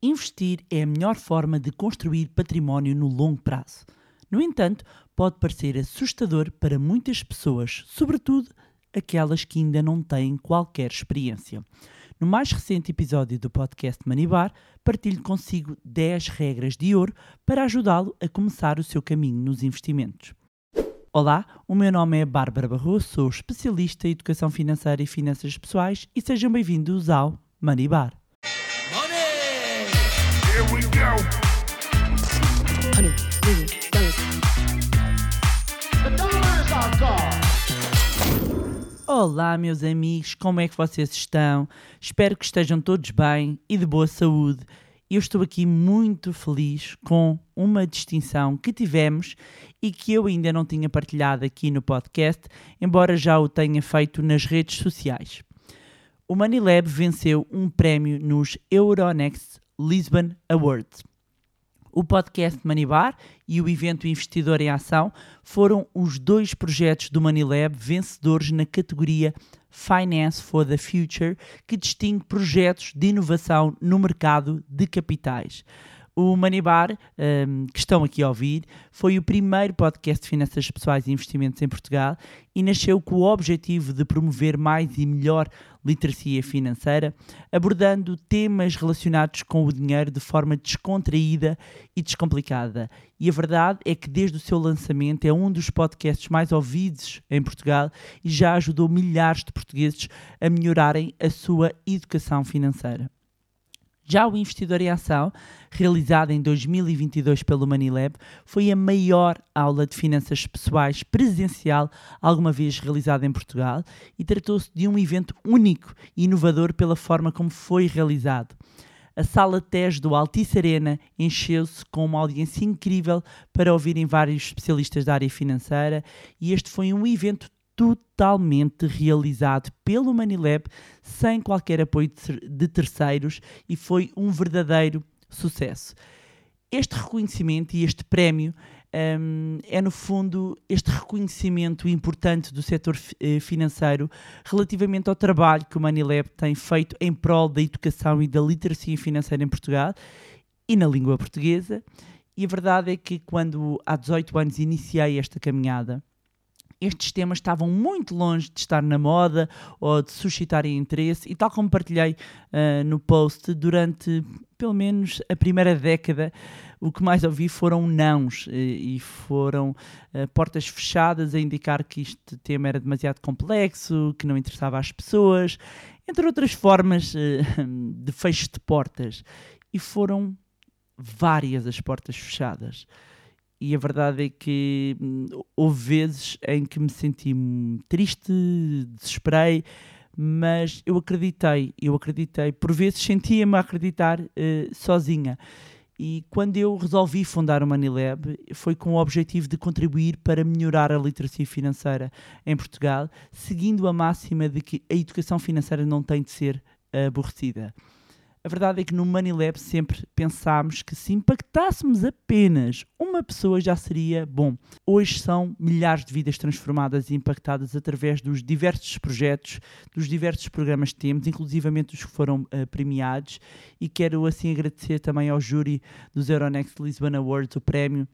Investir é a melhor forma de construir património no longo prazo. No entanto, pode parecer assustador para muitas pessoas, sobretudo aquelas que ainda não têm qualquer experiência. No mais recente episódio do podcast Manibar, partilho consigo 10 regras de ouro para ajudá-lo a começar o seu caminho nos investimentos. Olá, o meu nome é Bárbara Barroso, sou especialista em educação financeira e finanças pessoais e sejam bem-vindos ao Manibar. Here we go. Dollars. The. Olá, meus amigos, como é que vocês estão? Espero que estejam todos bem e de boa saúde. Eu estou aqui muito feliz com uma distinção que tivemos e que eu ainda não tinha partilhado aqui no podcast, embora já o tenha feito nas redes sociais. O Money venceu um prémio nos Euronext Lisbon Awards. O podcast Manibar e o evento Investidor em Ação foram os dois projetos do Manilab vencedores na categoria Finance for the Future, que distingue projetos de inovação no mercado de capitais. O Manibar, um, que estão aqui a ouvir, foi o primeiro podcast de finanças pessoais e investimentos em Portugal e nasceu com o objetivo de promover mais e melhor literacia financeira, abordando temas relacionados com o dinheiro de forma descontraída e descomplicada. E a verdade é que desde o seu lançamento é um dos podcasts mais ouvidos em Portugal e já ajudou milhares de portugueses a melhorarem a sua educação financeira. Já o Investidor em Ação, realizado em 2022 pelo Manilab, foi a maior aula de finanças pessoais presencial alguma vez realizada em Portugal e tratou-se de um evento único e inovador pela forma como foi realizado. A sala TES do Altice Arena encheu-se com uma audiência incrível para ouvirem vários especialistas da área financeira e este foi um evento totalmente realizado pelo Manilab sem qualquer apoio de terceiros e foi um verdadeiro sucesso. Este reconhecimento e este prémio um, é, no fundo, este reconhecimento importante do setor eh, financeiro relativamente ao trabalho que o Manilab tem feito em prol da educação e da literacia financeira em Portugal e na língua portuguesa. E a verdade é que, quando há 18 anos iniciei esta caminhada, estes temas estavam muito longe de estar na moda ou de suscitarem interesse, e tal como partilhei uh, no post, durante pelo menos a primeira década, o que mais ouvi foram nãos e, foram uh, portas fechadas a indicar que este tema era demasiado complexo, que não interessava às pessoas, entre outras formas uh, de fecho de portas. E foram várias as portas fechadas e a verdade é que hum, houve vezes em que me senti triste, desesperei, mas eu acreditei, eu acreditei. Por vezes sentia-me a acreditar uh, sozinha. E quando eu resolvi fundar o Manilab, foi com o objetivo de contribuir para melhorar a literacia financeira em Portugal, seguindo a máxima de que a educação financeira não tem de ser aborrecida. A verdade é que no Money Lab sempre pensámos que se impactássemos apenas uma pessoa já seria bom. Hoje são milhares de vidas transformadas e impactadas através dos diversos projetos, dos diversos programas que temos, inclusivamente os que foram uh, premiados. E quero assim agradecer também ao júri dos Euronext Lisbon Awards o prémio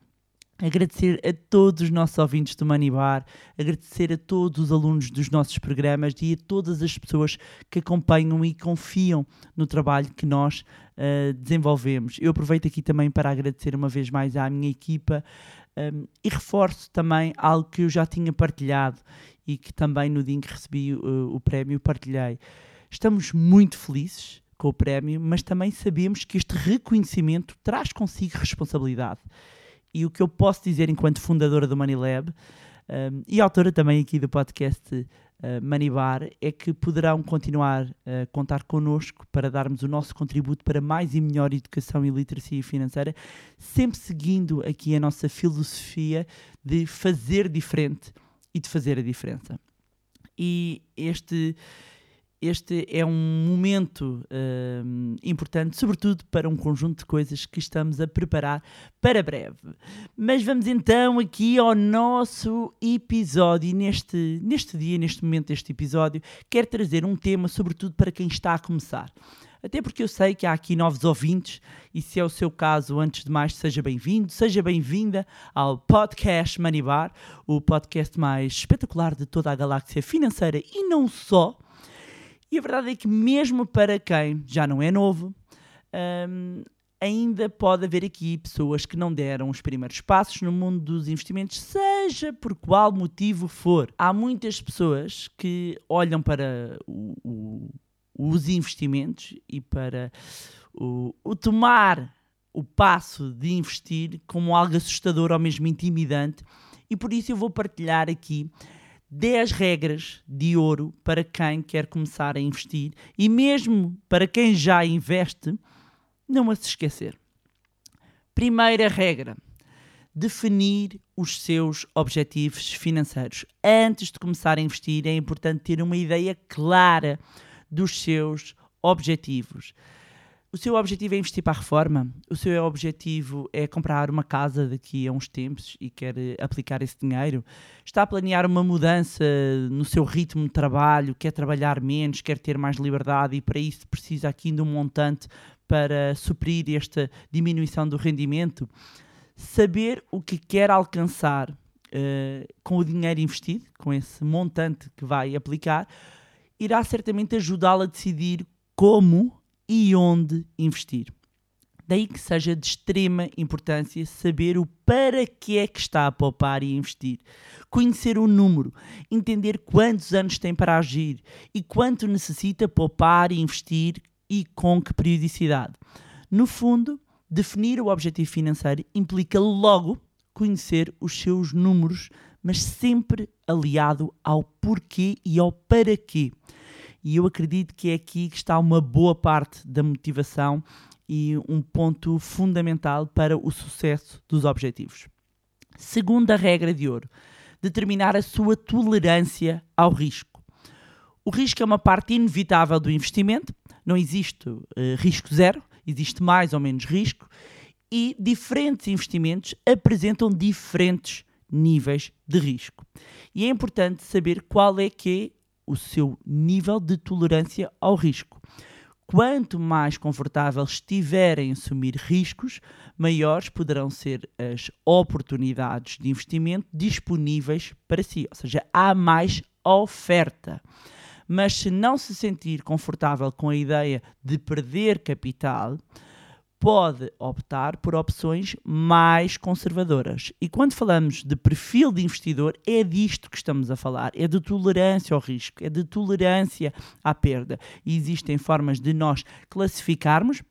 Agradecer a todos os nossos ouvintes do Manibar, agradecer a todos os alunos dos nossos programas e a todas as pessoas que acompanham e confiam no trabalho que nós uh, desenvolvemos. Eu aproveito aqui também para agradecer uma vez mais à minha equipa um, e reforço também algo que eu já tinha partilhado e que também no dia em que recebi uh, o prémio partilhei. Estamos muito felizes com o prémio, mas também sabemos que este reconhecimento traz consigo responsabilidade e o que eu posso dizer enquanto fundadora do Money Lab um, e autora também aqui do podcast uh, Money Bar é que poderão continuar a contar connosco para darmos o nosso contributo para mais e melhor educação e literacia financeira, sempre seguindo aqui a nossa filosofia de fazer diferente e de fazer a diferença. E este este é um momento uh, importante, sobretudo para um conjunto de coisas que estamos a preparar para breve. Mas vamos então aqui ao nosso episódio. E neste, neste dia, neste momento deste episódio, quero trazer um tema, sobretudo para quem está a começar. Até porque eu sei que há aqui novos ouvintes e se é o seu caso, antes de mais, seja bem-vindo, seja bem-vinda ao podcast Money Bar, o podcast mais espetacular de toda a galáxia financeira e não só. E a verdade é que mesmo para quem já não é novo, hum, ainda pode haver aqui pessoas que não deram os primeiros passos no mundo dos investimentos, seja por qual motivo for. Há muitas pessoas que olham para o- o- os investimentos e para o, o tomar o passo de investir como algo assustador ou mesmo intimidante, e por isso eu vou partilhar aqui 10 regras de ouro para quem quer começar a investir e mesmo para quem já investe, não a se esquecer. Primeira regra: definir os seus objetivos financeiros. Antes de começar a investir, é importante ter uma ideia clara dos seus objetivos. O seu objetivo é investir para a reforma? O seu objetivo é comprar uma casa daqui a uns tempos e quer eh, aplicar esse dinheiro? Está a planear uma mudança no seu ritmo de trabalho? Quer trabalhar menos? Quer ter mais liberdade? E para isso precisa aqui de um montante para suprir esta diminuição do rendimento? Saber o que quer alcançar eh, com o dinheiro investido, com esse montante que vai aplicar, irá certamente ajudá-lo a decidir como e onde investir. Daí que seja de extrema importância saber o para que é que está a poupar e investir, conhecer o número, entender quantos anos tem para agir e quanto necessita poupar e investir e com que periodicidade. No fundo, definir o objetivo financeiro implica logo conhecer os seus números, mas sempre aliado ao porquê e ao para quê. E eu acredito que é aqui que está uma boa parte da motivação e um ponto fundamental para o sucesso dos objetivos. Segunda regra de ouro: determinar a sua tolerância ao risco. O risco é uma parte inevitável do investimento, não existe eh, risco zero, existe mais ou menos risco, e diferentes investimentos apresentam diferentes níveis de risco. E é importante saber qual é que é o seu nível de tolerância ao risco. Quanto mais confortável estiver em assumir riscos, maiores poderão ser as oportunidades de investimento disponíveis para si, ou seja, há mais oferta. Mas se não se sentir confortável com a ideia de perder capital, pode optar por opções mais conservadoras. E quando falamos de perfil de investidor, é disto que estamos a falar: é de tolerância ao risco, é de tolerância à perda. E existem formas de nós classificarmos.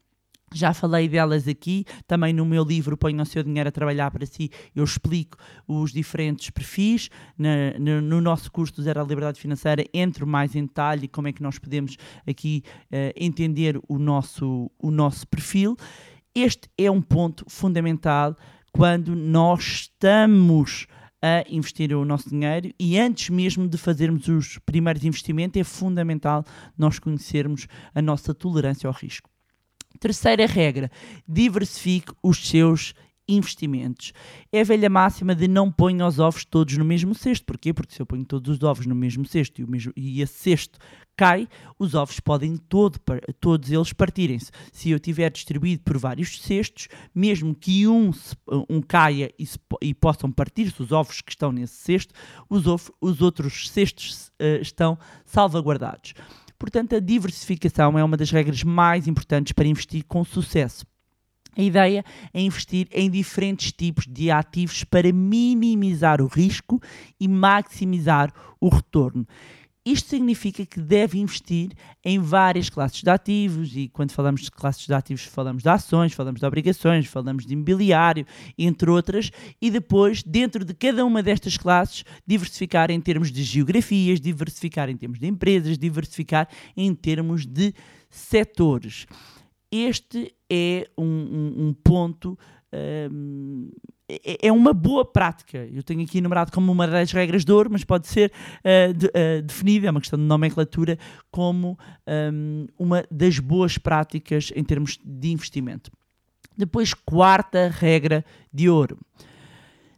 Já falei delas aqui, também no meu livro Ponha o seu dinheiro a trabalhar para si, eu explico os diferentes perfis. Na- no, no nosso curso do Zero à Liberdade Financeira, entro mais em detalhe como é que nós podemos aqui eh, entender o nosso, o nosso perfil. Este é um ponto fundamental quando nós estamos a investir o nosso dinheiro e antes mesmo de fazermos os primeiros investimentos é fundamental nós conhecermos a nossa tolerância ao risco. Terceira regra: diversifique os seus investimentos. É a velha máxima de não ponha os ovos todos no mesmo cesto. Porquê? Porque se eu ponho todos os ovos no mesmo cesto e, o mesmo, e esse cesto cai, os ovos podem todo, todos eles partirem-se. Se eu tiver distribuído por vários cestos, mesmo que um, um caia e, se e possam partir-se os ovos que estão nesse cesto, os, ovo- os outros cestos eh, estão salvaguardados. Portanto, a diversificação é uma das regras mais importantes para investir com sucesso. A ideia é investir em diferentes tipos de ativos para minimizar o risco e maximizar o retorno. Isto significa que deve investir em várias classes de ativos, e quando falamos de classes de ativos, falamos de ações, falamos de obrigações, falamos de imobiliário, entre outras, e depois, dentro de cada uma destas classes, diversificar em termos de geografias, diversificar em termos de empresas, diversificar em termos de setores. Este é um, um- um ponto, hum, é, é uma boa prática. Eu tenho aqui enumerado como uma das regras de ouro, mas pode ser uh, de- uh, definida, é uma questão de nomenclatura, como hum, uma das boas práticas em termos de investimento. Depois, quarta regra de ouro.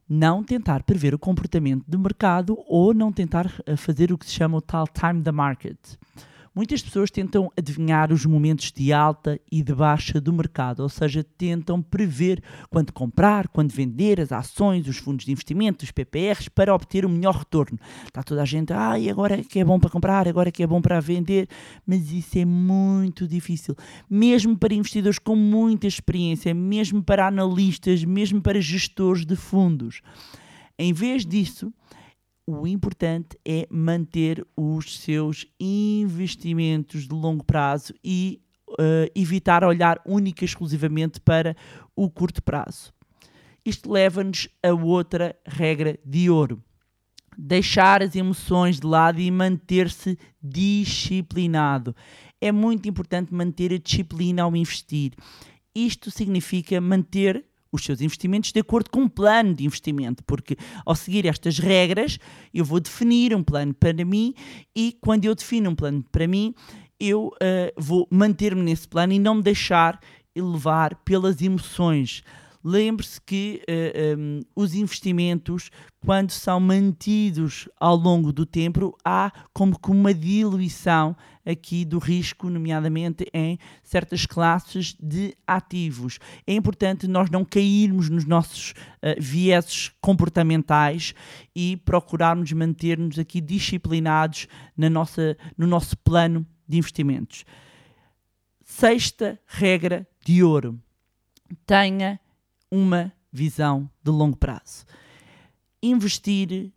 Não tentar prever o comportamento do mercado ou não tentar uh, fazer o que se chama o tal time the market. Muitas pessoas tentam adivinhar os momentos de alta e de baixa do mercado, ou seja, tentam prever quando comprar, quando vender as ações, os fundos de investimento, os PPRs, para obter o melhor retorno. Está toda a gente, ah, e agora é que é bom para comprar, agora é que é bom para vender, mas isso é muito difícil. Mesmo para investidores com muita experiência, mesmo para analistas, mesmo para gestores de fundos. Em vez disso, o importante é manter os seus investimentos de longo prazo e uh, evitar olhar única e exclusivamente para o curto prazo. Isto leva-nos a outra regra de ouro. Deixar as emoções de lado e manter-se disciplinado. É muito importante manter a disciplina ao investir. Isto significa manter os seus investimentos de acordo com um plano de investimento, porque ao seguir estas regras, eu vou definir um plano para mim e quando eu defino um plano para mim, eu uh, vou manter-me nesse plano e não me deixar levar pelas emoções. Lembre-se que uh, eh, um, os investimentos, quando são mantidos ao longo do tempo, há como que uma diluição aqui do risco, nomeadamente em certas classes de ativos. É importante nós não cairmos nos nossos uh, vieses comportamentais e procurarmos manter-nos aqui disciplinados na nossa, no nosso plano de investimentos. Sexta regra de ouro: tenha uma visão de longo prazo. Investir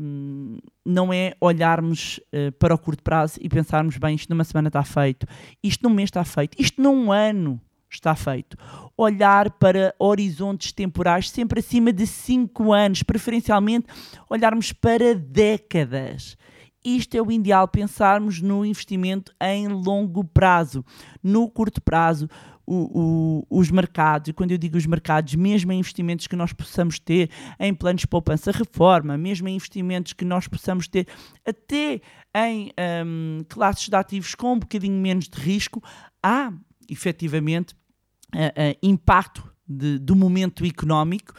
um, não é olharmos uh, para o curto prazo e pensarmos, bem, isto numa semana está feito, isto num mês está feito, isto num ano está feito. Olhar para horizontes temporais sempre acima de 5 anos, preferencialmente olharmos para décadas. Isto é o ideal, pensarmos no investimento em longo prazo. No curto prazo, o, o, os mercados, e quando eu digo os mercados, mesmo em investimentos que nós possamos ter em planos de poupança reforma, mesmo em investimentos que nós possamos ter até em um, classes de ativos com um bocadinho menos de risco, há efetivamente uh, uh, impacto de, do momento económico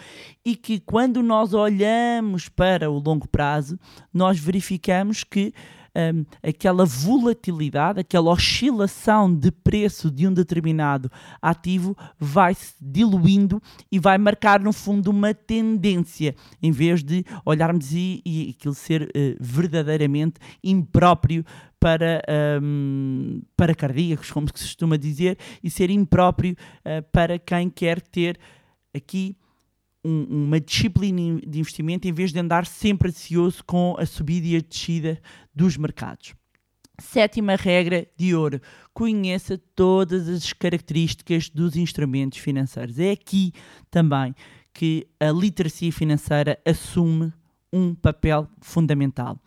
e que quando nós olhamos para o longo prazo, nós verificamos que um, aquela volatilidade, aquela oscilação de preço de um determinado ativo vai se diluindo e vai marcar, no fundo, uma tendência, em vez de olharmos e, e aquilo ser uh, verdadeiramente impróprio para, um, para cardíacos, como se costuma dizer, e ser impróprio uh, para quem quer ter aqui um, uma disciplina de investimento em vez de andar sempre ansioso com a subida e a descida dos mercados. Sétima regra de ouro: conheça todas as características dos instrumentos financeiros. É aqui também que a literacia financeira assume um papel fundamental.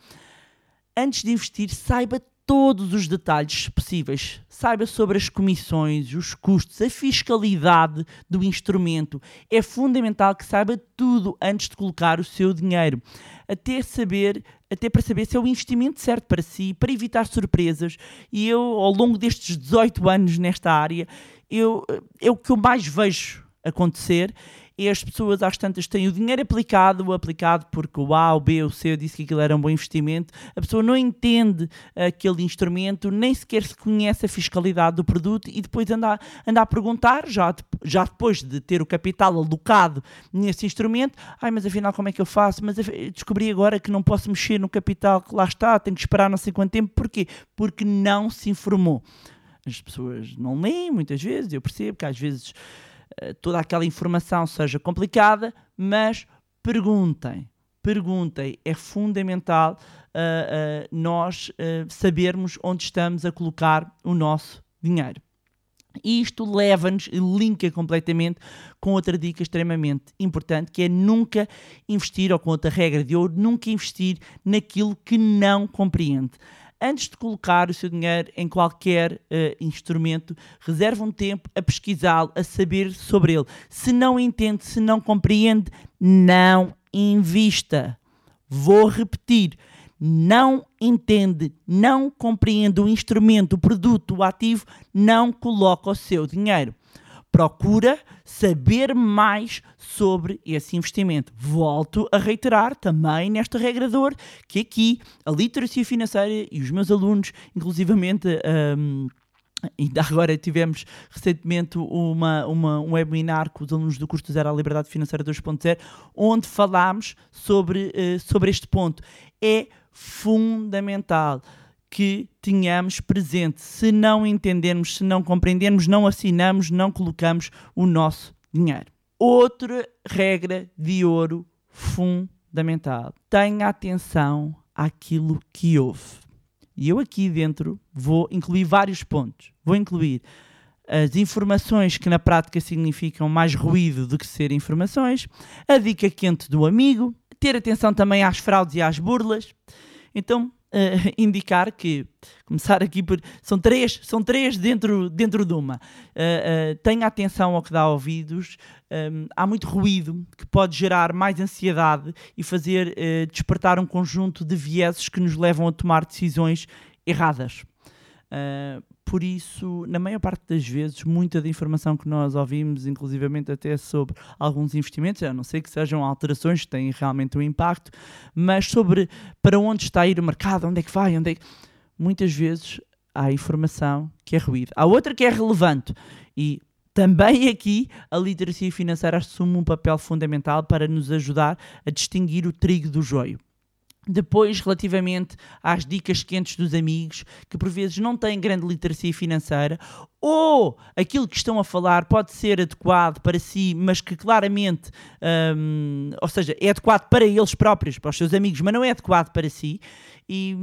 Antes de investir, saiba todos os detalhes possíveis. Saiba sobre as comissões, os custos, a fiscalidade do instrumento. É fundamental que saiba tudo antes de colocar o seu dinheiro. Até saber, até para saber se é o investimento certo para si, para evitar surpresas. E eu, ao longo destes 18 anos nesta área, eu, é o que eu mais vejo acontecer e as pessoas às tantas têm o dinheiro aplicado, aplicado porque o A, o B, o C disse que aquilo era um bom investimento, a pessoa não entende aquele instrumento, nem sequer se conhece a fiscalidade do produto e depois anda, anda a perguntar, já, já depois de ter o capital alocado nesse instrumento, ai, mas afinal como é que eu faço? Mas descobri agora que não posso mexer no capital que lá está, tenho que esperar não sei quanto tempo, porquê? Porque não se informou. As pessoas não leem muitas vezes, eu percebo que às vezes toda aquela informação seja complicada, mas perguntem. Perguntem, é fundamental uh, uh, nós uh, sabermos onde estamos a colocar o nosso dinheiro. Isto leva-nos e linka completamente com outra dica extremamente importante, que é nunca investir, ou com outra regra de ouro, nunca investir naquilo que não compreende antes de colocar o seu dinheiro em qualquer uh, instrumento, reserve um tempo a pesquisá-lo, a saber sobre ele. Se não entende, se não compreende, não invista. Vou repetir. Não entende, não compreende o instrumento, o produto, o ativo, não coloca o seu dinheiro. Procura saber mais sobre esse investimento. Volto a reiterar também nesta regra de ouro que aqui a literacia financeira e os meus alunos, inclusivamente. hum, Ainda agora tivemos recentemente uma, uma- um webinar com os alunos do curso Zero à Liberdade Financeira 2.0, onde falámos sobre, eh, sobre este ponto. É fundamental que tenhamos presente. Se não entendermos, se não compreendermos, não assinamos, não colocamos o nosso dinheiro. Outra regra de ouro fundamental. Tenha atenção àquilo que ouve. E eu aqui dentro vou incluir vários pontos. Vou incluir as informações que na prática significam mais ruído do que ser informações, a dica quente do amigo, ter atenção também às fraudes e às burlas. Então, eh, indicar que, começar aqui por. São três, são três dentro, dentro de uma. Eh, eh, tenha atenção ao que dá ouvidos. Um, há muito ruído que pode gerar mais ansiedade e fazer despertar um conjunto de vieses que nos levam a tomar decisões erradas. Uh, por isso, na maior parte das vezes, muita da informação que nós ouvimos, inclusivamente até sobre alguns investimentos, a não sei que sejam alterações que têm realmente um impacto, mas sobre para onde está a ir o mercado, onde é que vai, onde é que... Muitas vezes há informação que é ruído. Há outra que é relevante e também aqui a literacia financeira assume um papel fundamental para nos ajudar a distinguir o trigo do joio. Depois, relativamente às dicas quentes dos amigos, que por vezes não têm grande literacia financeira, ou aquilo que estão a falar pode ser adequado para si, mas que claramente, hum, ou seja, é adequado para eles próprios, para os seus amigos, mas não é adequado para si, e,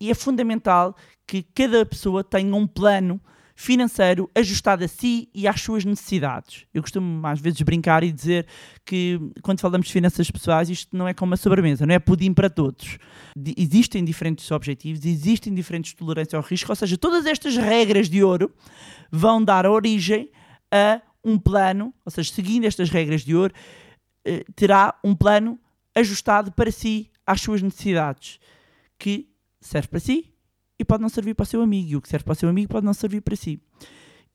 e é fundamental que cada pessoa tenha um plano financeiro ajustado a si e às suas necessidades. Eu costumo às vezes brincar e dizer que quando falamos de finanças pessoais isto não é como uma sobremesa, não é pudim para todos. De- existem diferentes objetivos, existem diferentes tolerâncias ao risco, ou seja, todas estas regras de ouro vão dar origem a um plano, ou seja, seguindo estas regras de ouro, eh, terá um plano ajustado para si, às suas necessidades, que serve para si e pode não servir para o seu amigo, e o que serve para o seu amigo pode não servir para si.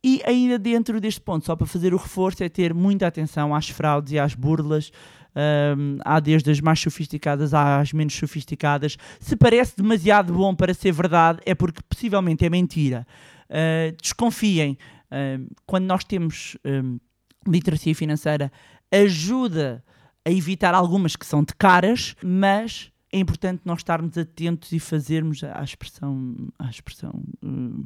E ainda dentro deste ponto, só para fazer o reforço, é ter muita atenção às fraudes e às burlas. Hum, há desde as mais sofisticadas às menos sofisticadas. Se parece demasiado bom para ser verdade, é porque possivelmente é mentira. Uh, desconfiem. Hum, quando nós temos hum, literacia financeira, ajuda a evitar algumas que são de caras, mas é importante nós estarmos atentos e fazermos a expressão, a expressão hum,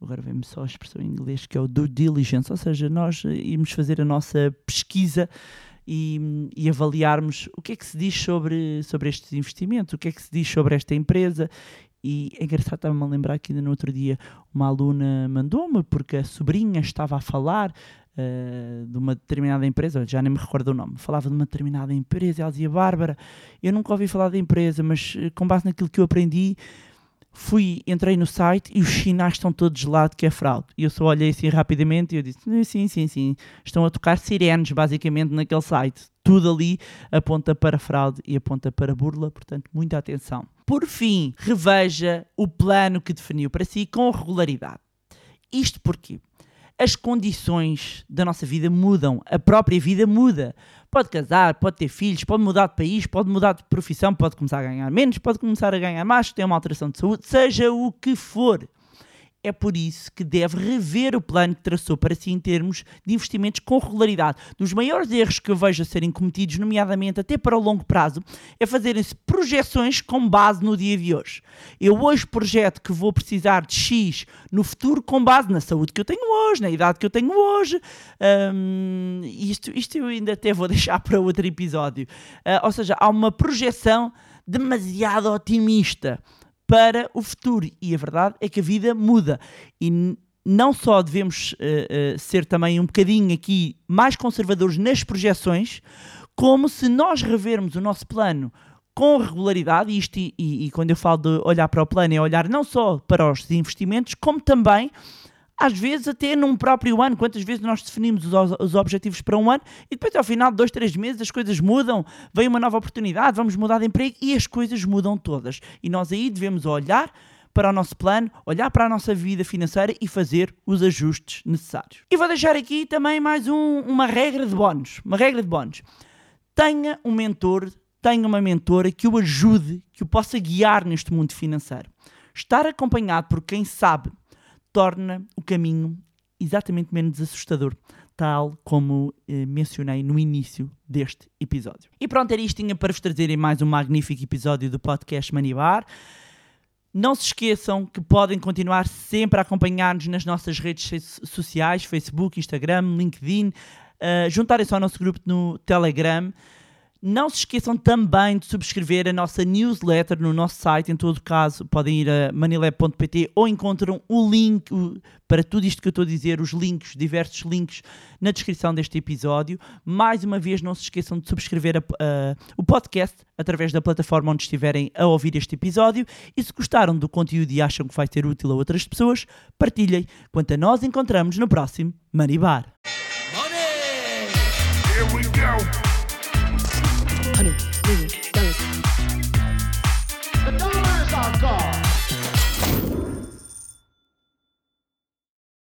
agora vem-me só a expressão em inglês, que é o due diligence, ou seja, nós eh, irmos fazer a nossa pesquisa e, e avaliarmos o que é que se diz sobre, sobre estes investimentos, o que é que se diz sobre esta empresa. E é engraçado, estava-me a lembrar que ainda no outro dia uma aluna mandou-me, porque a sobrinha estava a falar eh, de uma determinada empresa, já nem me recordo o nome, falava de uma determinada empresa, ela dizia, Bárbara, eu nunca ouvi falar da empresa, mas eh, com base naquilo que eu aprendi, fui, entrei no site e os sinais estão todos de lado que é fraude. E eu só olhei assim rapidamente e eu disse, "Eh, sim, sim, sim, estão a tocar sirenes basicamente naquele site. Tudo ali aponta para fraude e aponta para burla, portanto, muita atenção. Por fim, reveja o plano que definiu para si com regularidade. Isto porque as condições da nossa vida mudam, a própria vida muda. Pode casar, pode ter filhos, pode mudar de país, pode mudar de profissão, pode começar a ganhar menos, pode começar a ganhar mais, ter uma alteração de saúde, seja o que for. É por isso que deve rever o plano que traçou para si em termos de investimentos com regularidade. Dos maiores erros que eu vejo a serem cometidos, nomeadamente até para o longo prazo, é fazerem-se projeções com base no dia de hoje. Eu hoje projeto que vou precisar de X no futuro com base na saúde que eu tenho hoje, na idade que eu tenho hoje. Hum, isto, isto eu ainda até vou deixar para outro episódio. Ah, ou seja, há uma projeção demasiado otimista para o futuro. E a verdade é que a vida muda. E não só devemos eh, eh, ser também um bocadinho aqui mais conservadores nas projeções, como se nós revermos o nosto plano com regularidade, isto, e- e quando eu falo de olhar para o plano, é olhar não só para os investimentos, como também às vezes até num próprio ano, quantas vezes nós definimos os, os objetivos para um ano e depois ao final de dois, três meses as coisas mudam, vem uma nova oportunidade, vamos mudar de emprego e as coisas mudam todas. E nós aí devemos olhar para o nosso plano, olhar para a nossa vida financeira e fazer os ajustes necessários. E vou deixar aqui também mais um- uma regra de bónus. Uma regra de bónus. Tenha um mentor, tenha uma mentora que o ajude, que o possa guiar neste mundo financeiro. Estar acompanhado por quem sabe torna o caminho exatamente menos assustador, tal como eh, mencionei no início deste episódio. E pronto, era isto tinha para vos trazerem mais um magnífico episódio do podcast Manibar. Não se esqueçam que podem continuar sempre a acompanhar-nos nas nossas redes so- sociais, Facebook, Instagram, LinkedIn, uh, juntarem-se ao nosso grupo no Telegram. Não se esqueçam também de subscrever a nossa newsletter no nosso site. Em todo caso, podem ir a manilab.pt ou encontram o link para tudo isto que eu estou a dizer, os links, diversos links na descrição deste episódio. Mais uma vez, não se esqueçam de subscrever a- a- o podcast através da plataforma onde estiverem a ouvir este episódio. E se gostaram do conteúdo e acham que vai ser útil a outras pessoas, partilhem. Quanto a nós, encontramos no próximo Manibar.